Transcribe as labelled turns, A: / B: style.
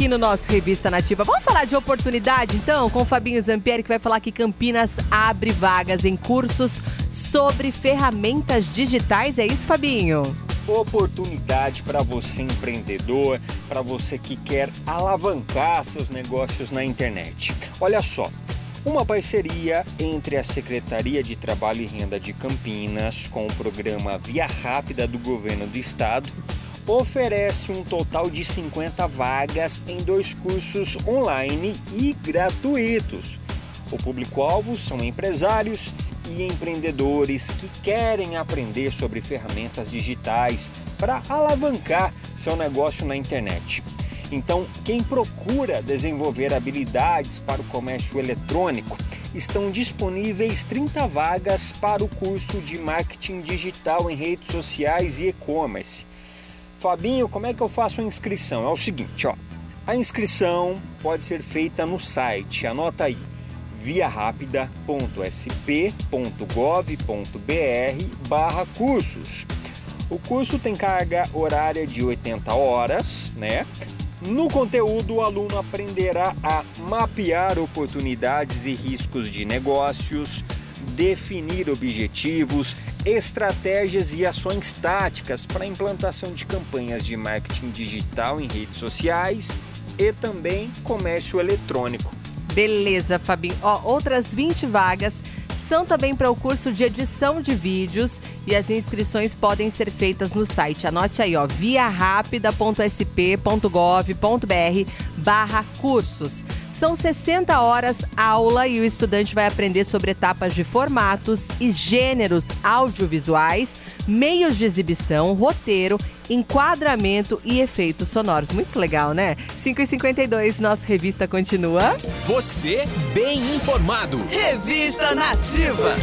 A: aqui no nosso Revista Nativa. Vamos falar de oportunidade, então, com o Fabinho Zampieri, que vai falar que Campinas abre vagas em cursos sobre ferramentas digitais. É isso, Fabinho?
B: Oportunidade para você empreendedor, para você que quer alavancar seus negócios na internet. Olha só, uma parceria entre a Secretaria de Trabalho e Renda de Campinas com o programa Via Rápida do Governo do Estado oferece um total de 50 vagas em dois cursos online e gratuitos. O público-alvo são empresários e empreendedores que querem aprender sobre ferramentas digitais para alavancar seu negócio na internet. Então, quem procura desenvolver habilidades para o comércio eletrônico, estão disponíveis 30 vagas para o curso de marketing digital em redes sociais e e-commerce. Fabinho, como é que eu faço a inscrição? É o seguinte, ó. A inscrição pode ser feita no site, anota aí, viarapida.sp.gov.br barra cursos. O curso tem carga horária de 80 horas, né? No conteúdo, o aluno aprenderá a mapear oportunidades e riscos de negócios, definir objetivos, estratégias e ações táticas para a implantação de campanhas de marketing digital em redes sociais e também comércio eletrônico.
A: Beleza, Fabinho. Ó, outras 20 vagas são também para o curso de edição de vídeos e as inscrições podem ser feitas no site. Anote aí, ó, viarapida.sp.gov.br barra cursos. São 60 horas aula e o estudante vai aprender sobre etapas de formatos e gêneros audiovisuais, meios de exibição, roteiro, enquadramento e efeitos sonoros. Muito legal, né? 5h52, nossa revista continua.
C: Você bem informado.
D: Revista Nativa.